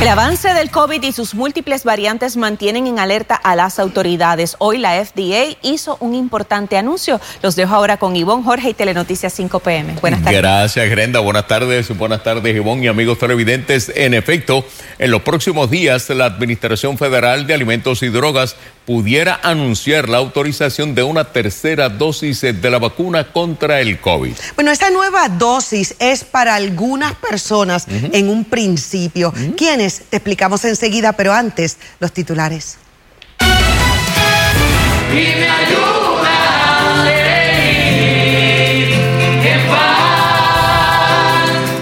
El avance del COVID y sus múltiples variantes mantienen en alerta a las autoridades. Hoy la FDA hizo un importante anuncio. Los dejo ahora con Ivonne Jorge y Telenoticias 5 PM. Buenas tardes. Gracias, Grenda. Buenas tardes. Buenas tardes, Ivonne y amigos televidentes. En efecto, en los próximos días, la Administración Federal de Alimentos y Drogas pudiera anunciar la autorización de una tercera dosis de la vacuna contra el COVID. Bueno, esta nueva dosis es para algunas personas en un principio. ¿Quiénes? Te explicamos enseguida, pero antes, los titulares.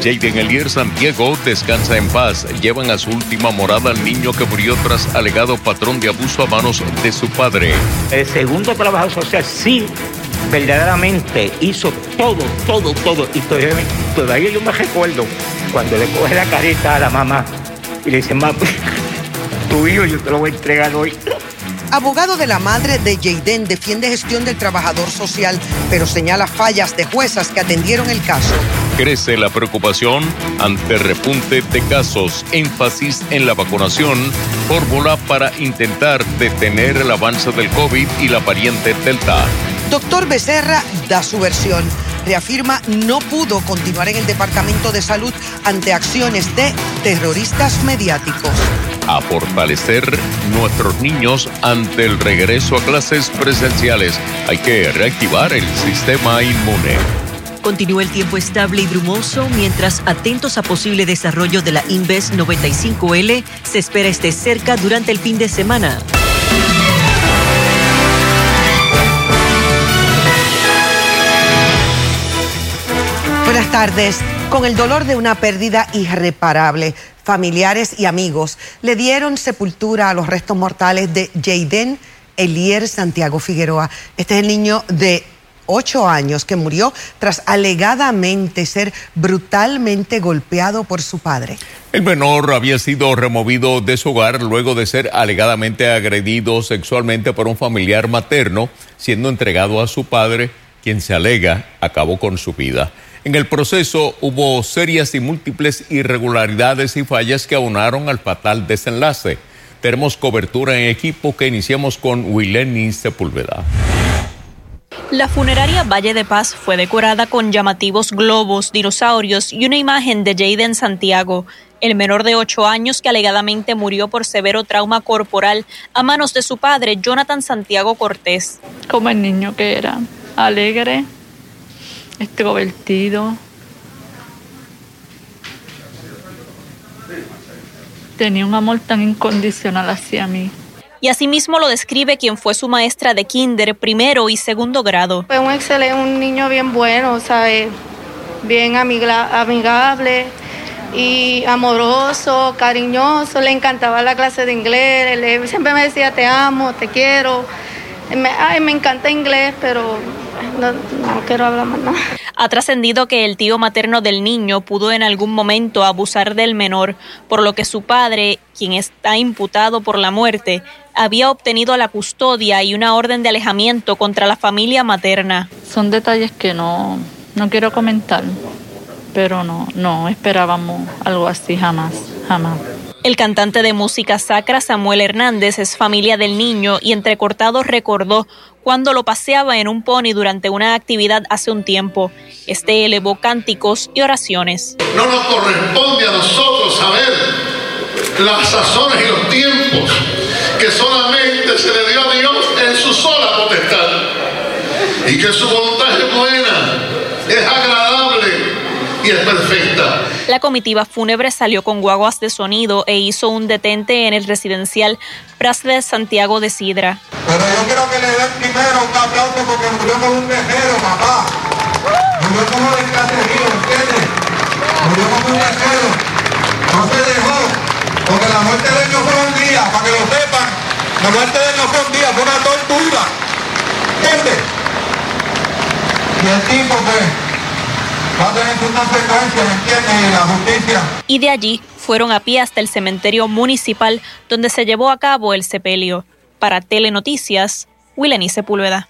Jaden Elier Santiago descansa en paz. Llevan a su última morada al niño que murió tras alegado patrón de abuso a manos de su padre. El segundo trabajador social sí verdaderamente hizo todo, todo, todo. Y todavía, yo me recuerdo cuando le coge la careta a la mamá y le dice, mamá, tu hijo yo te lo voy a entregar hoy. Abogado de la madre de Jaden defiende gestión del trabajador social, pero señala fallas de juezas que atendieron el caso. Crece la preocupación ante repunte de casos, énfasis en la vacunación, fórmula para intentar detener el avance del COVID y la variante Delta. Doctor Becerra da su versión. Reafirma no pudo continuar en el Departamento de Salud ante acciones de terroristas mediáticos a fortalecer nuestros niños ante el regreso a clases presenciales. Hay que reactivar el sistema inmune. Continúa el tiempo estable y brumoso mientras atentos a posible desarrollo de la Inves 95L se espera esté cerca durante el fin de semana. Tardes. Con el dolor de una pérdida irreparable, familiares y amigos le dieron sepultura a los restos mortales de Jaden Elier Santiago Figueroa. Este es el niño de ocho años que murió tras alegadamente ser brutalmente golpeado por su padre. El menor había sido removido de su hogar luego de ser alegadamente agredido sexualmente por un familiar materno, siendo entregado a su padre, quien se alega acabó con su vida. En el proceso hubo serias y múltiples irregularidades y fallas que aunaron al fatal desenlace. Tenemos cobertura en equipo que iniciamos con Wileni Sepúlveda. La funeraria Valle de Paz fue decorada con llamativos globos, dinosaurios y una imagen de Jaden Santiago, el menor de ocho años que alegadamente murió por severo trauma corporal a manos de su padre, Jonathan Santiago Cortés. Como el niño que era, alegre, extrovertido. Tenía un amor tan incondicional hacia mí. Y asimismo lo describe quien fue su maestra de kinder, primero y segundo grado. Fue un excelente, un niño bien bueno, ¿sabes? Bien amigable y amoroso, cariñoso. Le encantaba la clase de inglés. siempre me decía, te amo, te quiero. ay, me encanta inglés, pero no, quiero hablar más nada. Ha trascendido que el tío materno del niño pudo en algún momento abusar del menor, por lo que su padre, quien está imputado por la muerte, había obtenido la custodia y una orden de alejamiento contra la familia materna. Son detalles que no, no quiero comentar, pero no, no esperábamos algo así jamás, jamás. El cantante de música sacra Samuel Hernández es familia del niño y entrecortado recordó cuando lo paseaba en un pony durante una actividad hace un tiempo. Este elevó cánticos y oraciones. No nos corresponde a nosotros saber las sazones y los tiempos que solamente se le dio a Dios en su sola potestad y que su voluntad es buena, es agradable es perfecta. La comitiva fúnebre salió con guaguas de sonido e hizo un detente en el residencial Pras de Santiago de Sidra. Pero yo quiero que le den primero un aplauso porque murió como un guerrero, papá. Murió como de caserío, ¿entiendes? Murió como un guerrero. No se dejó. Porque la muerte de él no fue un día, para que lo sepan. La muerte de él no fue un día, fue una tortura. ¿Entiendes? Y el tipo, pues y de allí fueron a pie hasta el cementerio municipal donde se llevó a cabo el sepelio. Para Telenoticias, Willeni Sepúlveda.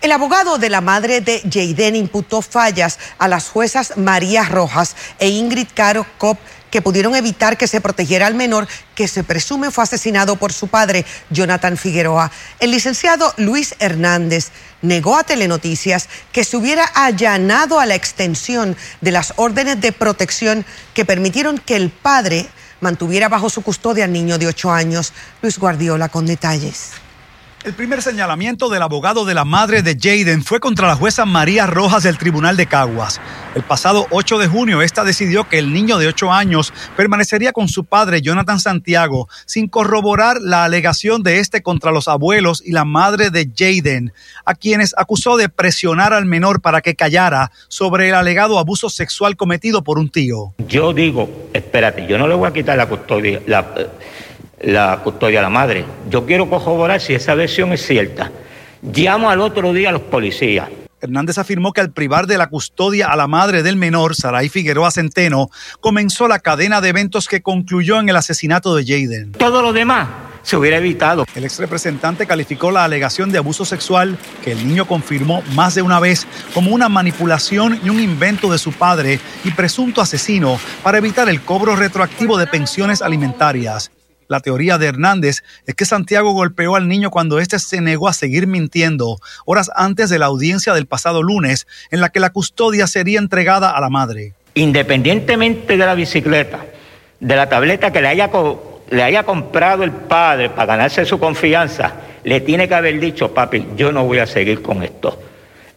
El abogado de la madre de Jaden imputó fallas a las juezas María Rojas e Ingrid Caro Cop que pudieron evitar que se protegiera al menor que se presume fue asesinado por su padre, Jonathan Figueroa. El licenciado Luis Hernández negó a Telenoticias que se hubiera allanado a la extensión de las órdenes de protección que permitieron que el padre mantuviera bajo su custodia al niño de 8 años. Luis Guardiola con detalles. El primer señalamiento del abogado de la madre de Jaden fue contra la jueza María Rojas del Tribunal de Caguas. El pasado 8 de junio, esta decidió que el niño de 8 años permanecería con su padre Jonathan Santiago sin corroborar la alegación de este contra los abuelos y la madre de Jaden, a quienes acusó de presionar al menor para que callara sobre el alegado abuso sexual cometido por un tío. Yo digo, espérate, yo no le voy a quitar la custodia. La custodia a la madre. Yo quiero corroborar si esa versión es cierta. Llamo al otro día a los policías. Hernández afirmó que al privar de la custodia a la madre del menor, Saray Figueroa Centeno, comenzó la cadena de eventos que concluyó en el asesinato de Jaden. Todo lo demás se hubiera evitado. El ex representante calificó la alegación de abuso sexual que el niño confirmó más de una vez como una manipulación y un invento de su padre y presunto asesino para evitar el cobro retroactivo de pensiones alimentarias. La teoría de Hernández es que Santiago golpeó al niño cuando éste se negó a seguir mintiendo horas antes de la audiencia del pasado lunes, en la que la custodia sería entregada a la madre. Independientemente de la bicicleta, de la tableta que le haya, le haya comprado el padre para ganarse su confianza, le tiene que haber dicho, papi, yo no voy a seguir con esto.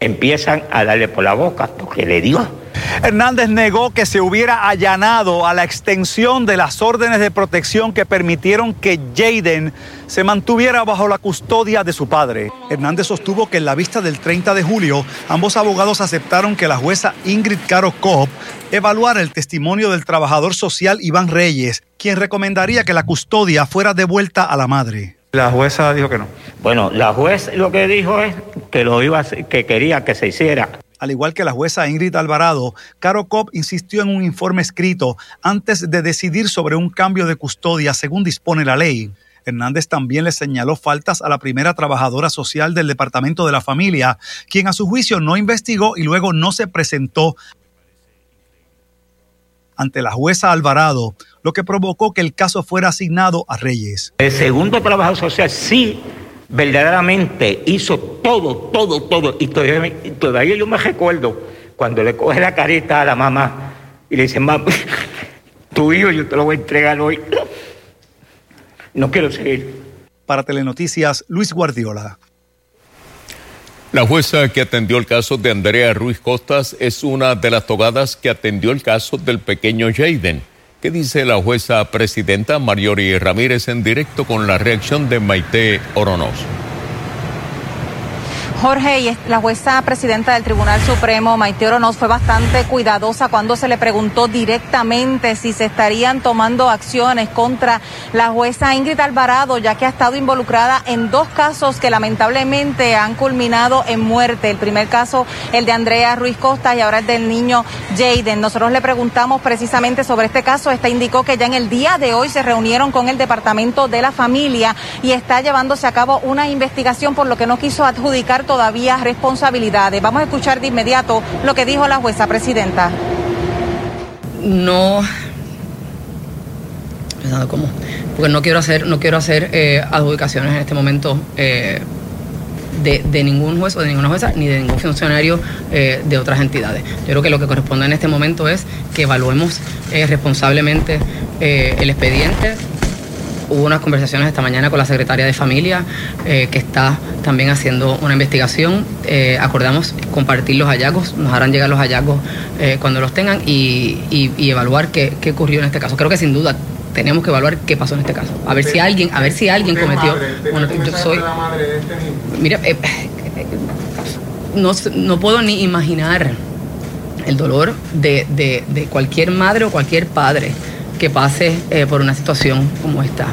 Empiezan a darle por la boca porque le dio Hernández negó que se hubiera allanado a la extensión de las órdenes de protección que permitieron que Jaden se mantuviera bajo la custodia de su padre. Hernández sostuvo que en la vista del 30 de julio, ambos abogados aceptaron que la jueza Ingrid Caro Cobb evaluara el testimonio del trabajador social Iván Reyes, quien recomendaría que la custodia fuera devuelta a la madre. La jueza dijo que no. Bueno, la jueza lo que dijo es que lo iba que quería que se hiciera al igual que la jueza Ingrid Alvarado, Caro Cobb insistió en un informe escrito antes de decidir sobre un cambio de custodia según dispone la ley. Hernández también le señaló faltas a la primera trabajadora social del Departamento de la Familia, quien a su juicio no investigó y luego no se presentó ante la jueza Alvarado, lo que provocó que el caso fuera asignado a Reyes. El segundo trabajador social sí verdaderamente hizo todo, todo, todo. Y todavía, yo me recuerdo cuando le coge la carita a la mamá y le dice, mamá, tu hijo yo te lo voy a entregar hoy. No quiero seguir. Para Telenoticias, Luis Guardiola. La jueza que atendió el caso de Andrea Ruiz Costas es una de las togadas que atendió el caso del pequeño Jaden. ¿Qué dice la jueza presidenta Mariori Ramírez en directo con la reacción de Maite Oronos? Jorge, y la jueza presidenta del Tribunal Supremo, Maite Oronoz, fue bastante cuidadosa cuando se le preguntó directamente si se estarían tomando acciones contra la jueza Ingrid Alvarado, ya que ha estado involucrada en dos casos que lamentablemente han culminado en muerte. El primer caso, el de Andrea Ruiz Costa, y ahora el del niño Jaden. Nosotros le preguntamos precisamente sobre este caso. Esta indicó que ya en el día de hoy se reunieron con el Departamento de la Familia y está llevándose a cabo una investigación, por lo que no quiso adjudicar todavía responsabilidades. Vamos a escuchar de inmediato lo que dijo la jueza presidenta. No, cómo, porque no quiero hacer, no quiero hacer eh, adjudicaciones en este momento. Eh, de, ningún juez o de ninguna jueza ni de ningún funcionario eh, de otras entidades. Yo creo que lo que corresponde en este momento es que evaluemos responsablemente el expediente, Hubo unas conversaciones esta mañana con la secretaria de Familia, eh, que está también haciendo una investigación. Eh, acordamos compartir los hallazgos, nos harán llegar los hallazgos eh, cuando los tengan y, evaluar qué, ocurrió en este caso. Creo que sin duda tenemos que evaluar qué pasó en este caso. A ver si alguien, a ver si alguien cometió. bueno, yo soy. Mira, no, no puedo ni imaginar el dolor de, de cualquier madre o cualquier padre que pase eh, por una situación como esta.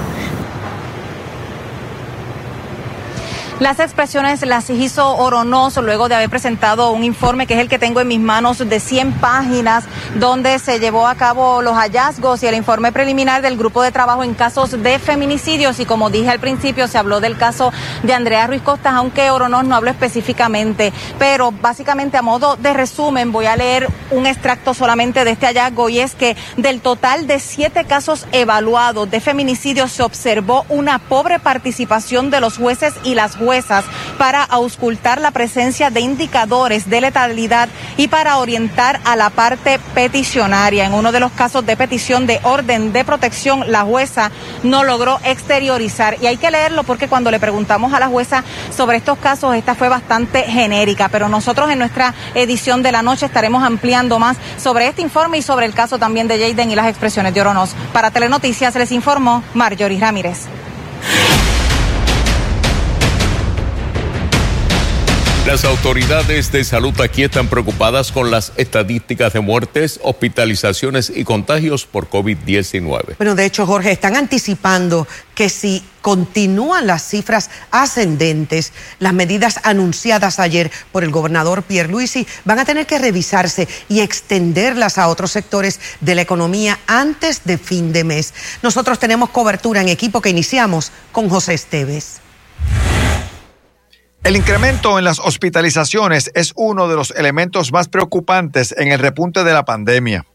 Las expresiones las hizo Oronoz luego de haber presentado un informe que es el que tengo en mis manos de 100 páginas donde se llevó a cabo los hallazgos y el informe preliminar del grupo de trabajo en casos de feminicidios. Y como dije al principio se habló del caso de Andrea Ruiz Costas aunque Oronoz no habló específicamente. Pero básicamente a modo de resumen voy a leer un extracto solamente de este hallazgo y es que del total de siete casos evaluados de feminicidios se observó una pobre participación de los jueces y las juezas para auscultar la presencia de indicadores de letalidad y para orientar a la parte peticionaria. En uno de los casos de petición de orden de protección, la jueza no logró exteriorizar. Y hay que leerlo porque cuando le preguntamos a la jueza sobre estos casos, esta fue bastante genérica. Pero nosotros en nuestra edición de la noche estaremos ampliando más sobre este informe y sobre el caso también de Jaden y las expresiones de Oronos. Para Telenoticias les informó Marjorie Ramírez. Las autoridades de salud aquí están preocupadas con las estadísticas de muertes, hospitalizaciones y contagios por COVID-19. Bueno, de hecho, Jorge, están anticipando que si continúan las cifras ascendentes, las medidas anunciadas ayer por el gobernador Pierluisi van a tener que revisarse y extenderlas a otros sectores de la economía antes de fin de mes. Nosotros tenemos cobertura en equipo que iniciamos con José Esteves. El incremento en las hospitalizaciones es uno de los elementos más preocupantes en el repunte de la pandemia.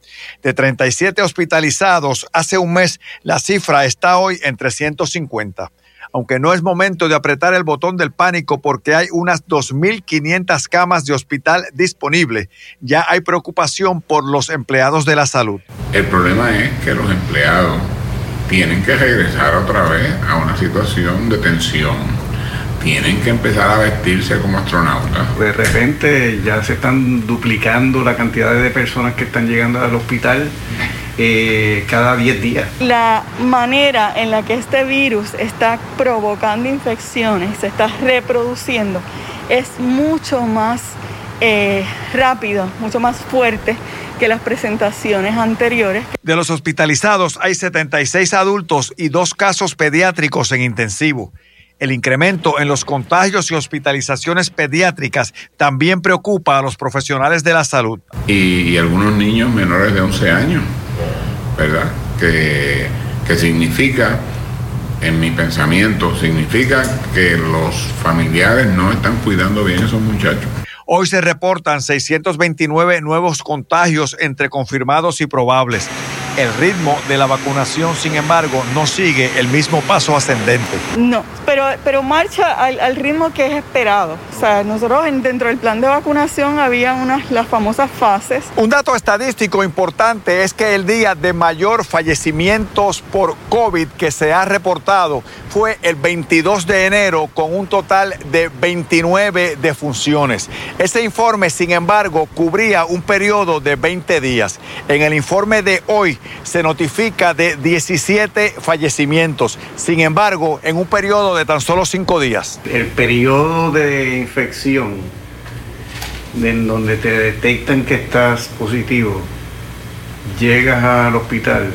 De 37 hospitalizados hace un mes, la cifra está hoy en 350. Aunque no es momento de apretar el botón del pánico porque hay unas 2.500 camas de hospital disponibles, ya hay preocupación por los empleados de la salud. El problema es que los empleados tienen que regresar otra vez a una situación de tensión tienen que empezar a vestirse como astronautas. De repente ya se están duplicando la cantidad de personas que están llegando al hospital eh, cada 10 días. La manera en la que este virus está provocando infecciones, se está reproduciendo, es mucho más eh, rápido, mucho más fuerte que las presentaciones anteriores. De los hospitalizados hay 76 adultos y dos casos pediátricos en intensivo. El incremento en los contagios y hospitalizaciones pediátricas también preocupa a los profesionales de la salud. Y, algunos niños menores de 11 años, ¿verdad? Que, que significa, en mi pensamiento, significa que los familiares no están cuidando bien a esos muchachos. Hoy se reportan 629 nuevos contagios entre confirmados y probables. El ritmo de la vacunación, sin embargo, no sigue el mismo paso ascendente. No, pero, pero marcha al, ritmo que es esperado. O sea, nosotros dentro del plan de vacunación había unas las famosas fases. Un dato estadístico importante es que el día de mayor fallecimientos por COVID que se ha reportado fue el 22 de enero con un total de 29 defunciones. Ese informe, sin embargo, cubría un periodo de 20 días. En el informe de hoy se notifica de 17 fallecimientos. Sin embargo, en un periodo de tan solo 5 días. El periodo de infección en donde te detectan que estás positivo, llegas al hospital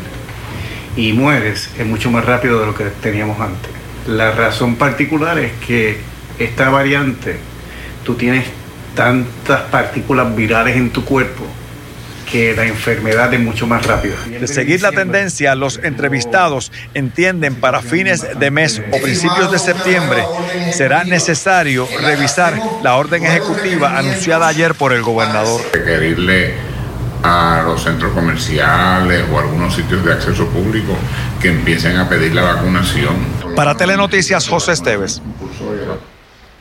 y mueres es mucho más rápido de lo que teníamos antes. La razón particular es que esta variante, tú tienes tantas partículas virales en tu cuerpo que la enfermedad es mucho más rápida. De seguir la tendencia, los entrevistados entienden para fines de mes o principios de septiembre será necesario revisar la orden ejecutiva anunciada ayer por el gobernador. Requerirle a los centros comerciales o algunos sitios de acceso público que empiecen a pedir la vacunación. Para Telenoticias, José Esteves.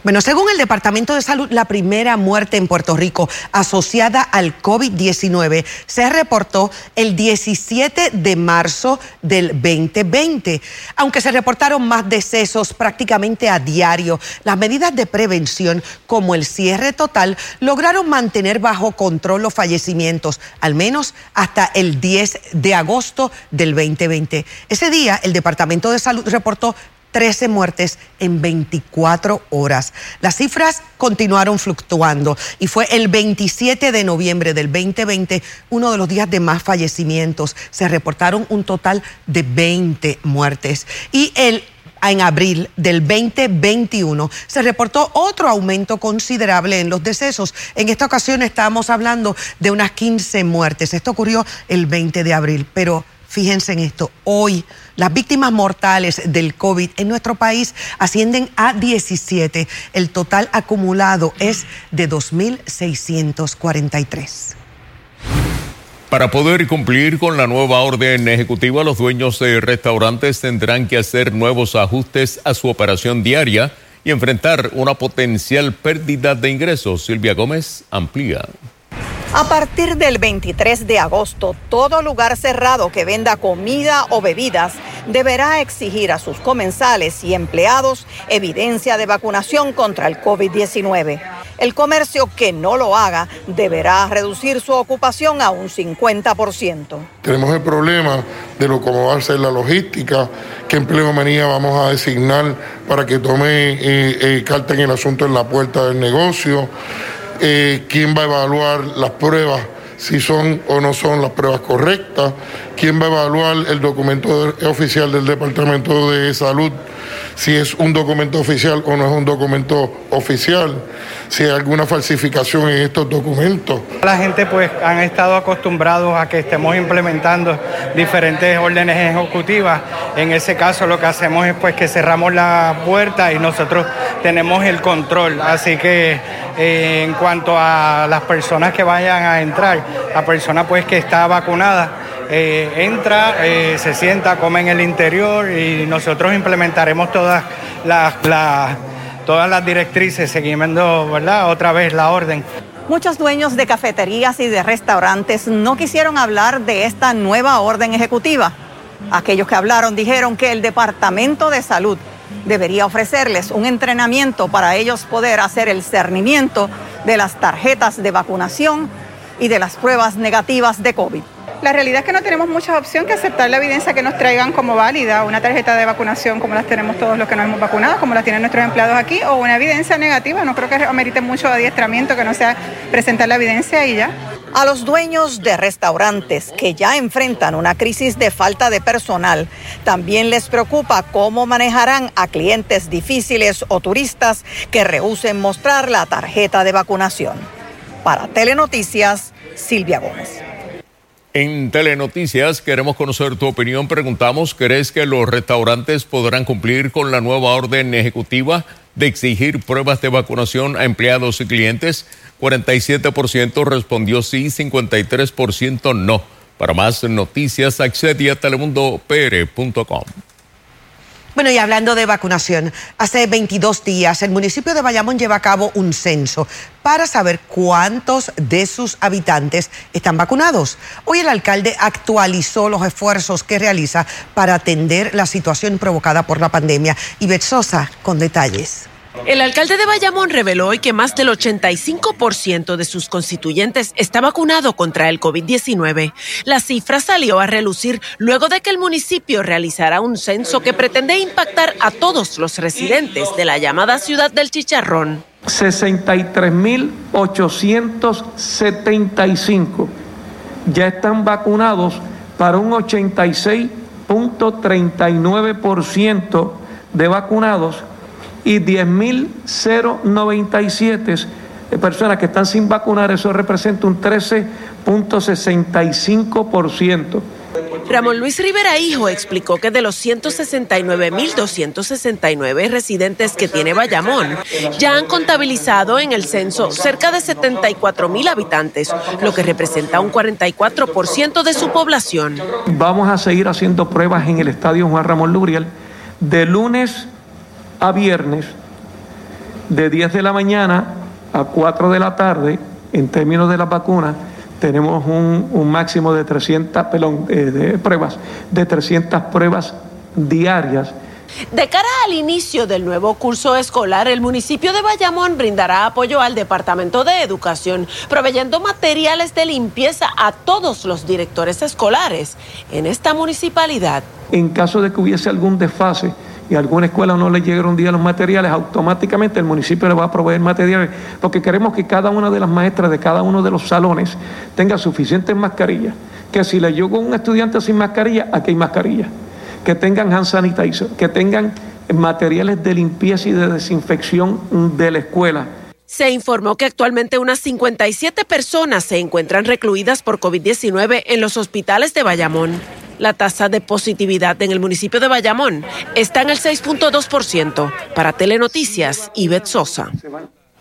Bueno, según el Departamento de Salud, la primera muerte en Puerto Rico asociada al COVID-19 se reportó el 17 de marzo del 2020. Aunque se reportaron más decesos prácticamente a diario, las medidas de prevención como el cierre total lograron mantener bajo control los fallecimientos, al menos hasta el 10 de agosto del 2020. Ese día, el Departamento de Salud reportó 13 muertes en 24 horas. Las cifras continuaron fluctuando y fue el 27 de noviembre del 2020 uno de los días de más fallecimientos. Se reportaron un total de 20 muertes y el en abril del 2021 se reportó otro aumento considerable en los decesos. En esta ocasión estamos hablando de unas 15 muertes. Esto ocurrió el 20 de abril, pero fíjense en esto, hoy las víctimas mortales del COVID en nuestro país ascienden a 17. El total acumulado es de 2.643. Para poder cumplir con la nueva orden ejecutiva, los dueños de restaurantes tendrán que hacer nuevos ajustes a su operación diaria y enfrentar una potencial pérdida de ingresos. Silvia Gómez amplía. A partir del 23 de agosto, todo lugar cerrado que venda comida o bebidas deberá exigir a sus comensales y empleados evidencia de vacunación contra el COVID-19. El comercio que no lo haga deberá reducir su ocupación a un 50%. Tenemos el problema de lo cómo va a ser la logística, qué empleo manía vamos a designar para que tome eh, eh, en el asunto en la puerta del negocio eh, quién va a evaluar las pruebas, si son o no son las pruebas correctas, quién va a evaluar el documento oficial del Departamento de Salud, si es un documento oficial o no es un documento oficial, si hay alguna falsificación en estos documentos. La gente pues han estado acostumbrados a que estemos implementando diferentes órdenes ejecutivas. En ese caso lo que hacemos es pues que cerramos la puerta y nosotros tenemos el control. Así que eh, en cuanto a las personas que vayan a entrar, la persona pues que está vacunada, eh, entra, eh, se sienta, come en el interior y nosotros implementaremos todas las, todas las directrices, siguiendo otra vez la orden. Muchos dueños de cafeterías y de restaurantes no quisieron hablar de esta nueva orden ejecutiva. Aquellos que hablaron dijeron que el Departamento de Salud debería ofrecerles un entrenamiento para ellos poder hacer el cernimiento de las tarjetas de vacunación y de las pruebas negativas de COVID. La realidad es que no tenemos mucha opción que aceptar la evidencia que nos traigan como válida, una tarjeta de vacunación como las tenemos todos los que nos hemos vacunado, como las tienen nuestros empleados aquí, o una evidencia negativa. No creo que amerite mucho adiestramiento, que no sea presentar la evidencia y ya. A los dueños de restaurantes que ya enfrentan una crisis de falta de personal, también les preocupa cómo manejarán a clientes difíciles o turistas que rehúsen mostrar la tarjeta de vacunación. Para Telenoticias, Silvia Gómez. En Telenoticias queremos conocer tu opinión. Preguntamos, ¿crees que los restaurantes podrán cumplir con la nueva orden ejecutiva de exigir pruebas de vacunación a empleados y clientes? 47% respondió sí, 53% no. Para más noticias, accede a telemundopr.com. Bueno, y hablando de vacunación, hace 22 días el municipio de Bayamón lleva a cabo un censo para saber cuántos de sus habitantes están vacunados. Hoy el alcalde actualizó los esfuerzos que realiza para atender la situación provocada por la pandemia. Y Sosa con detalles. El alcalde de Bayamón reveló hoy que más del 85% de sus constituyentes está vacunado contra el COVID-19. La cifra salió a relucir luego de que el municipio realizara un censo que pretende impactar a todos los residentes de la llamada ciudad del Chicharrón. 63.875 ya están vacunados para un 86.39% de vacunados y 10.097 personas que están sin vacunar, eso representa un 13.65%. Ramón Luis Rivera Hijo explicó que de los 169.269 residentes que tiene Bayamón, ya han contabilizado en el censo cerca de 74.000 habitantes, lo que representa un 44% de su población. Vamos a seguir haciendo pruebas en el estadio Juan Ramón Luriel de lunes a viernes de 10 de la mañana a 4 de la tarde, en términos de las vacunas, tenemos un, máximo de 300 de pruebas, de 300 pruebas diarias. De cara al inicio del nuevo curso escolar, el municipio de Bayamón brindará apoyo al Departamento de Educación, proveyendo materiales de limpieza a todos los directores escolares en esta municipalidad. En caso de que hubiese algún desfase, y a alguna escuela no le llegan un día los materiales, automáticamente el municipio le va a proveer materiales, porque queremos que cada una de las maestras de cada uno de los salones tenga suficientes mascarillas, que si le llegó un estudiante sin mascarilla, aquí hay mascarilla, que tengan hand sanitizer, que tengan materiales de limpieza y de desinfección de la escuela. Se informó que actualmente unas 57 personas se encuentran recluidas por COVID-19 en los hospitales de Bayamón. La tasa de positividad en el municipio de Bayamón está en el 6.2%. Para Telenoticias, Ivette Sosa.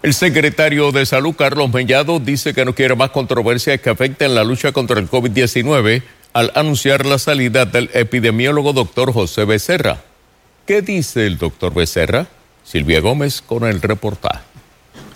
El secretario de Salud, Carlos Mellado, dice que no quiere más controversias que afecten la lucha contra el COVID-19 al anunciar la salida del epidemiólogo doctor José Becerra. ¿Qué dice el doctor Becerra? Silvia Gómez con el reportaje.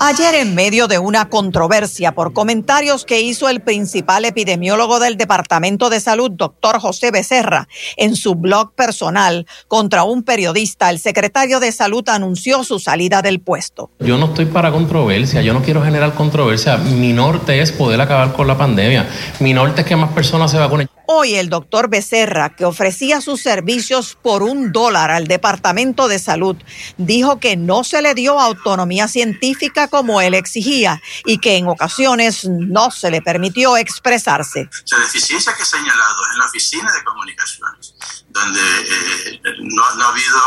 Ayer, en medio de una controversia por comentarios que hizo el principal epidemiólogo del Departamento de Salud, doctor José Becerra, en su blog personal contra un periodista, el secretario de Salud anunció su salida del puesto. Yo no estoy para controversia, yo no quiero generar controversia. Mi norte es poder acabar con la pandemia. Mi norte es que más personas se vacunen. Hoy el doctor Becerra, que ofrecía sus servicios por un dólar al Departamento de Salud, dijo que no se le dio autonomía científica como él exigía y que en ocasiones no se le permitió expresarse. La deficiencia que he señalado en la oficina de comunicaciones, donde eh, no, ha habido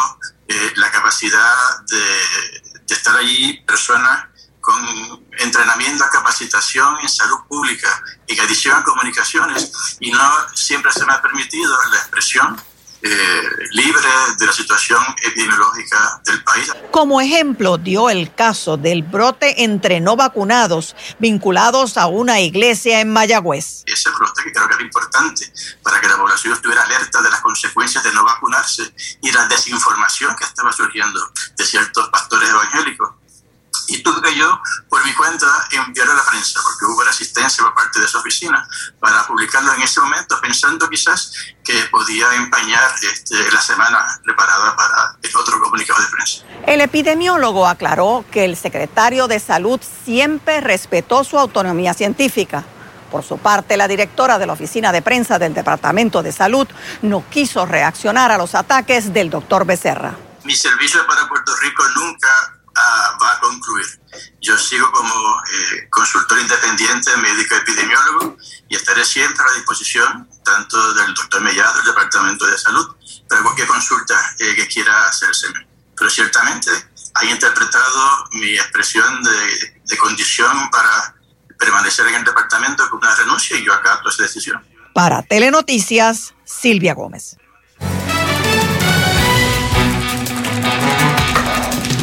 eh, la capacidad de, de estar allí personas con entrenamiento, capacitación en salud pública y adición a comunicaciones y no siempre se me ha permitido la expresión eh, libre de la situación epidemiológica del país. Como ejemplo, dio el caso del brote entre no vacunados vinculados a una iglesia en Mayagüez. Ese brote que creo que era importante para que la población estuviera alerta de las consecuencias de no vacunarse y la desinformación que estaba surgiendo de ciertos pastores evangélicos y tuve que yo, por mi cuenta, enviar a la prensa, porque hubo resistencia por parte de esa oficina para publicarlo en ese momento, pensando quizás que podía empañar este, la semana preparada para el otro comunicado de prensa. El epidemiólogo aclaró que el secretario de Salud siempre respetó su autonomía científica. Por su parte, la directora de la oficina de prensa del Departamento de Salud no quiso reaccionar a los ataques del doctor Becerra. Mi servicio para Puerto Rico nunca va a concluir. Yo sigo como eh, consultor independiente, médico epidemiólogo y estaré siempre a la disposición tanto del doctor Mellado, del Departamento de Salud, para cualquier consulta eh, que quiera hacerse. Pero ciertamente ha interpretado mi expresión de, de condición para permanecer en el departamento con una renuncia y yo acato esa decisión. Para Telenoticias, Silvia Gómez.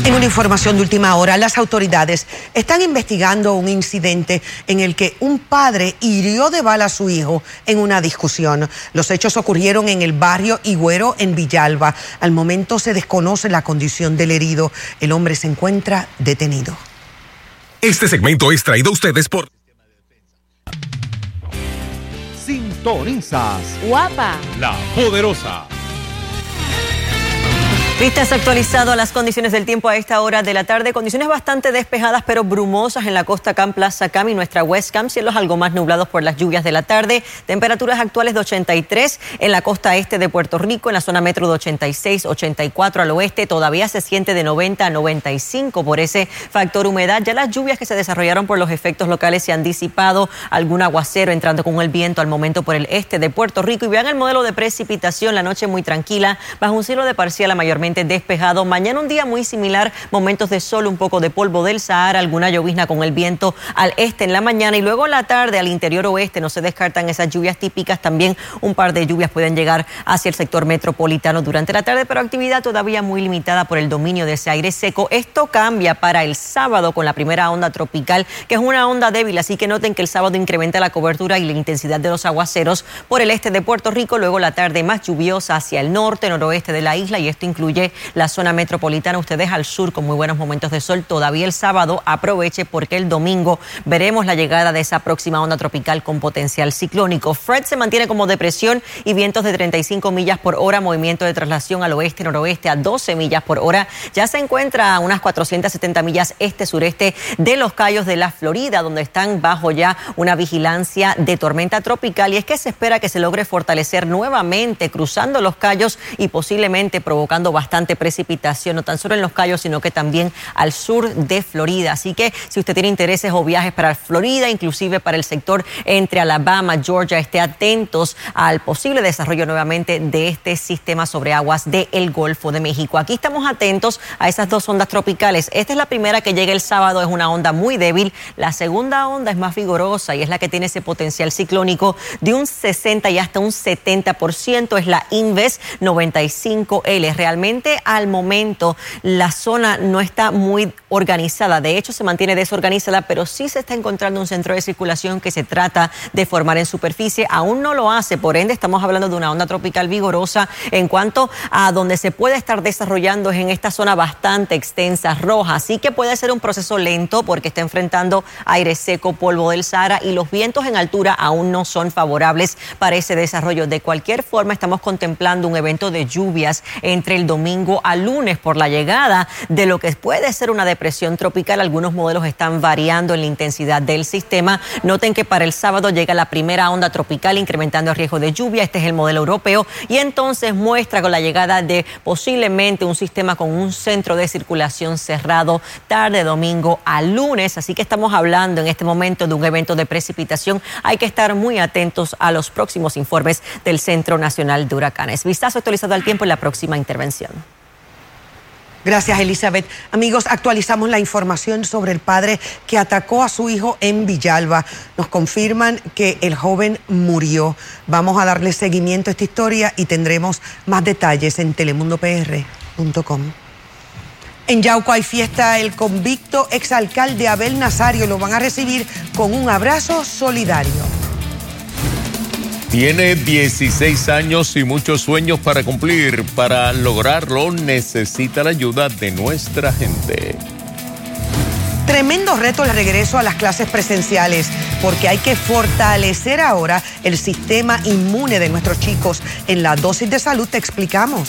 En una información de última hora, las autoridades están investigando un incidente en el que un padre hirió de bala a su hijo en una discusión. Los hechos ocurrieron en el barrio Higüero, en Villalba. Al momento se desconoce la condición del herido. El hombre se encuentra detenido. Este segmento es traído a ustedes por... Sintonizas. Guapa. La poderosa. Vistas actualizado a las condiciones del tiempo a esta hora de la tarde. Condiciones bastante despejadas pero brumosas en la costa Cam, Plaza Cam y nuestra West Cam. Cielos algo más nublados por las lluvias de la tarde. Temperaturas actuales de 83 en la costa este de Puerto Rico, en la zona metro de 86, 84 al oeste. Todavía se siente de 90 a 95 por ese factor humedad. Ya las lluvias que se desarrollaron por los efectos locales se han disipado. Algún aguacero entrando con el viento al momento por el este de Puerto Rico. Y vean el modelo de precipitación. La noche muy tranquila, bajo un cielo de parcial mayormente despejado. Mañana un día muy similar, momentos de sol, un poco de polvo del Sahara, alguna llovizna con el viento al este en la mañana y luego la tarde al interior oeste. No se descartan esas lluvias típicas. También un par de lluvias pueden llegar hacia el sector metropolitano durante la tarde, pero actividad todavía muy limitada por el dominio de ese aire seco. Esto cambia para el sábado con la primera onda tropical, que es una onda débil, así que noten que el sábado incrementa la cobertura y la intensidad de los aguaceros por el este de Puerto Rico, luego la tarde más lluviosa hacia el norte, noroeste de la isla y esto incluye la zona metropolitana. Ustedes al sur con muy buenos momentos de sol. Todavía el sábado aproveche porque el domingo veremos la llegada de esa próxima onda tropical con potencial ciclónico. Fred se mantiene como depresión y vientos de 35 millas por hora, movimiento de traslación al oeste, noroeste a 12 millas por hora. Ya se encuentra a unas 470 millas este-sureste de los Cayos de la Florida, donde están bajo ya una vigilancia de tormenta tropical. Y es que se espera que se logre fortalecer nuevamente cruzando los Cayos y posiblemente provocando bastante bastante precipitación, no tan solo en los Cayos, sino que también al sur de Florida. Así que si usted tiene intereses o viajes para Florida, inclusive para el sector entre Alabama, Georgia, esté atentos al posible desarrollo nuevamente de este sistema sobre aguas del Golfo de México. Aquí estamos atentos a esas dos ondas tropicales. Esta es la primera que llega el sábado, es una onda muy débil. La segunda onda es más vigorosa y es la que tiene ese potencial ciclónico de un 60 y hasta un 70%. Es la Inves 95L. Realmente al momento la zona no está muy organizada. De hecho, se mantiene desorganizada, pero sí se está encontrando un centro de circulación que se trata de formar en superficie. Aún no lo hace, por ende estamos hablando de una onda tropical vigorosa en cuanto a donde se puede estar desarrollando es en esta zona bastante extensa, roja. Así que puede ser un proceso lento porque está enfrentando aire seco, polvo del Sahara y los vientos en altura aún no son favorables para ese desarrollo. De cualquier forma, estamos contemplando un evento de lluvias entre el domingo al lunes por la llegada de lo que puede ser una depresión tropical. Algunos modelos están variando en la intensidad del sistema. Noten que para el sábado llega la primera onda tropical incrementando el riesgo de lluvia. Este es el modelo europeo y entonces muestra con la llegada de posiblemente un sistema con un centro de circulación cerrado tarde domingo a lunes. Así que estamos hablando en este momento de un evento de precipitación. Hay que estar muy atentos a los próximos informes del Centro Nacional de Huracanes. Vistazo actualizado al tiempo en la próxima intervención. Gracias, Elizabeth. Amigos, actualizamos la información sobre el padre que atacó a su hijo en Villalba. Nos confirman que el joven murió. Vamos a darle seguimiento a esta historia y tendremos más detalles en telemundopr.com. En Yauco hay fiesta. El convicto exalcalde Abel Nazario lo van a recibir con un abrazo solidario. Tiene 16 años y muchos sueños para cumplir. Para lograrlo necesita la ayuda de nuestra gente. Tremendo reto el regreso a las clases presenciales, porque hay que fortalecer ahora el sistema inmune de nuestros chicos. En la dosis de salud te explicamos.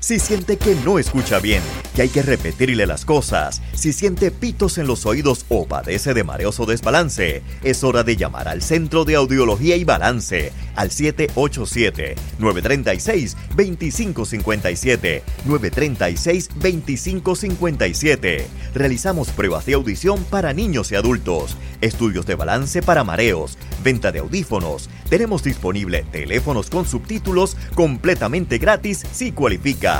Si siente que no escucha bien, que hay que repetirle las cosas, si siente pitos en los oídos o padece de mareos o desbalance, es hora de llamar al Centro de Audiología y Balance al 787-936-2557. 936-2557. Realizamos pruebas de audición para niños y adultos, estudios de balance para mareos, venta de audífonos. Tenemos disponible teléfonos con subtítulos completamente gratis si cualifica.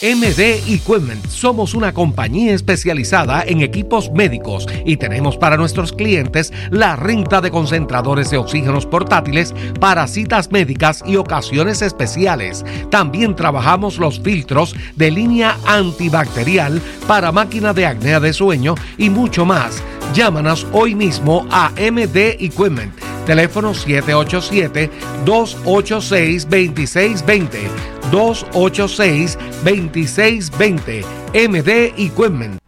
MD Equipment. Somos una compañía especializada en equipos médicos y tenemos para nuestros clientes la renta de concentradores de oxígenos portátiles para citas médicas y ocasiones especiales. También trabajamos los filtros de línea antibacterial para máquina de acnea de sueño y mucho más. Llámanos hoy mismo a MD Equipment. Teléfono 787-286-2620. 286-2620. MD Equipment.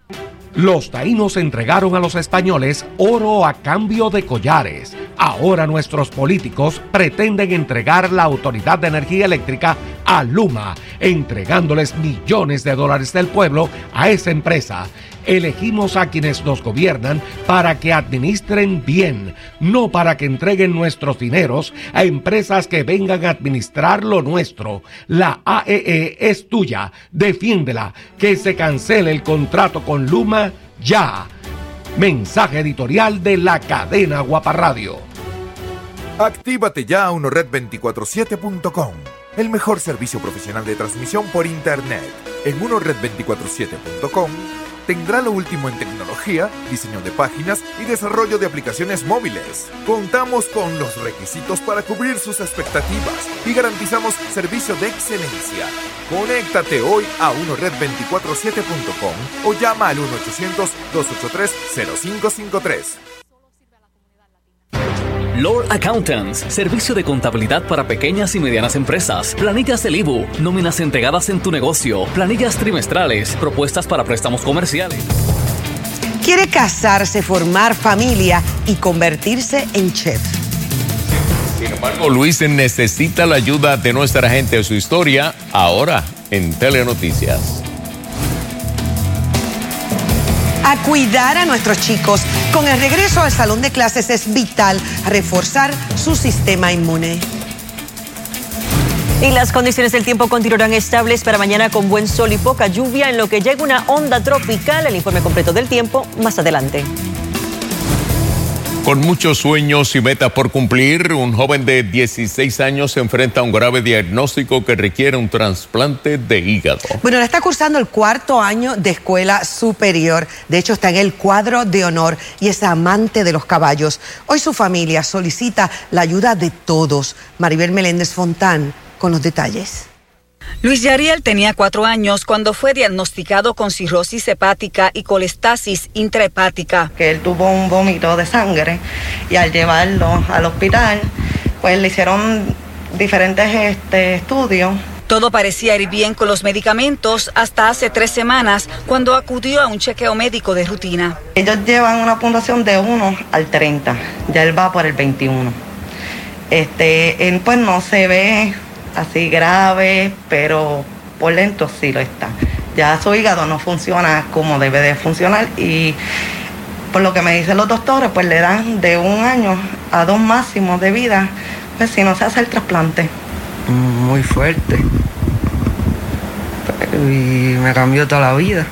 Los taínos entregaron a los españoles oro a cambio de collares. Ahora nuestros políticos pretenden entregar la Autoridad de Energía Eléctrica a Luma, entregándoles millones de dólares del pueblo a esa empresa. Elegimos a quienes nos gobiernan para que administren bien, no para que entreguen nuestros dineros a empresas que vengan a administrar lo nuestro. La AEE e es tuya, defiéndela, que se cancele el contrato con Luma ya. Mensaje editorial de la cadena Guaparradio. Actívate ya a unored247.com, el mejor servicio profesional de transmisión por Internet. En unored247.com tendrá lo último en tecnología, diseño de páginas y desarrollo de aplicaciones móviles. Contamos con los requisitos para cubrir sus expectativas y garantizamos servicio de excelencia. Conéctate hoy a unored247.com o llama al 1-800-283-0553. Lord Accountants, servicio de contabilidad para pequeñas y medianas empresas, planillas del IBU, nóminas entregadas en tu negocio, planillas trimestrales, propuestas para préstamos comerciales. Quiere casarse, formar familia y convertirse en chef. Sin embargo, Luis necesita la ayuda de nuestra gente de su historia ahora en Telenoticias a cuidar a nuestros chicos. Con el regreso al salón de clases es vital reforzar su sistema inmune. Y las condiciones del tiempo continuarán estables para mañana con buen sol y poca lluvia, en lo que llega una onda tropical. El informe completo del tiempo más adelante. Con muchos sueños y metas por cumplir, un joven de 16 años se enfrenta a un grave diagnóstico que requiere un trasplante de hígado. Bueno, él está cursando el cuarto año de escuela superior. De hecho, está en el cuadro de honor y es amante de los caballos. Hoy su familia solicita la ayuda de todos. Maribel Meléndez Fontán con los detalles. Luis Yariel tenía cuatro años cuando fue diagnosticado con cirrosis hepática y colestasis intrahepática. Que él tuvo un vómito de sangre y al llevarlo al hospital, pues le hicieron diferentes este, estudios. Todo parecía ir bien con los medicamentos hasta hace tres semanas cuando acudió a un chequeo médico de rutina. Ellos llevan una puntuación de 1 al 30, ya él va por el 21. Este, él pues no se ve así grave, pero por lento sí lo está. Ya su hígado no funciona como debe de funcionar y por lo que me dicen los doctores, pues le dan de un año a dos máximos de vida, pues si no se hace el trasplante. Muy fuerte. Y me cambió toda la vida.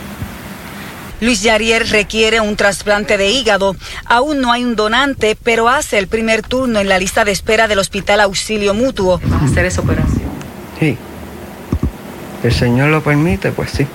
Luis Yarier requiere un trasplante de hígado. Aún no hay un donante, pero hace el primer turno en la lista de espera del Hospital Auxilio Mutuo. hacer esa operación? Sí. El Señor lo permite, pues sí.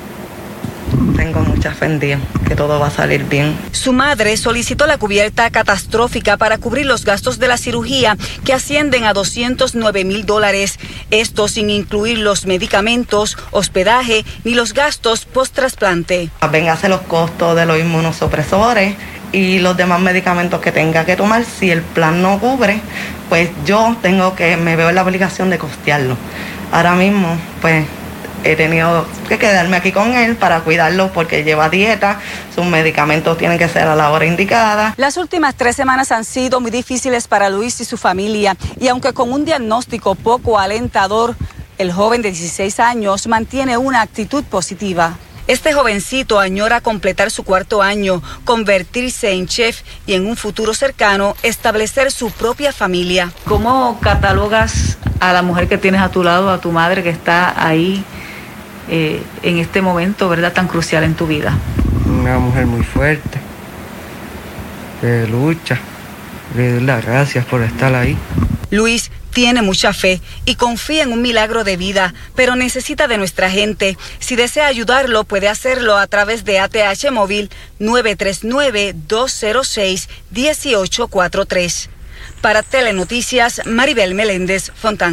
Tengo mucha fe en Dios, que todo va a salir bien. Su madre solicitó la cubierta catastrófica para cubrir los gastos de la cirugía, que ascienden a 209 mil dólares. Esto sin incluir los medicamentos, hospedaje ni los gastos post-trasplante. Véngase los costos de los inmunosupresores y los demás medicamentos que tenga que tomar. Si el plan no cubre, pues yo tengo que, me veo en la obligación de costearlo. Ahora mismo, pues he tenido que quedarme aquí con él para cuidarlo porque lleva dieta, sus medicamentos tienen que ser a la hora indicada. Las últimas tres semanas han sido muy difíciles para Luis y su familia y aunque con un diagnóstico poco alentador, el joven de 16 años mantiene una actitud positiva. Este jovencito añora completar su cuarto año, convertirse en chef y en un futuro cercano establecer su propia familia. ¿Cómo catalogas a la mujer que tienes a tu lado, a tu madre que está ahí eh, en este momento, ¿verdad?, tan crucial en tu vida. Una mujer muy fuerte, que lucha, le doy las gracias por estar ahí. Luis tiene mucha fe y confía en un milagro de vida, pero necesita de nuestra gente. Si desea ayudarlo, puede hacerlo a través de ATH Móvil 939-206-1843. Para Telenoticias, Maribel Meléndez Fontán.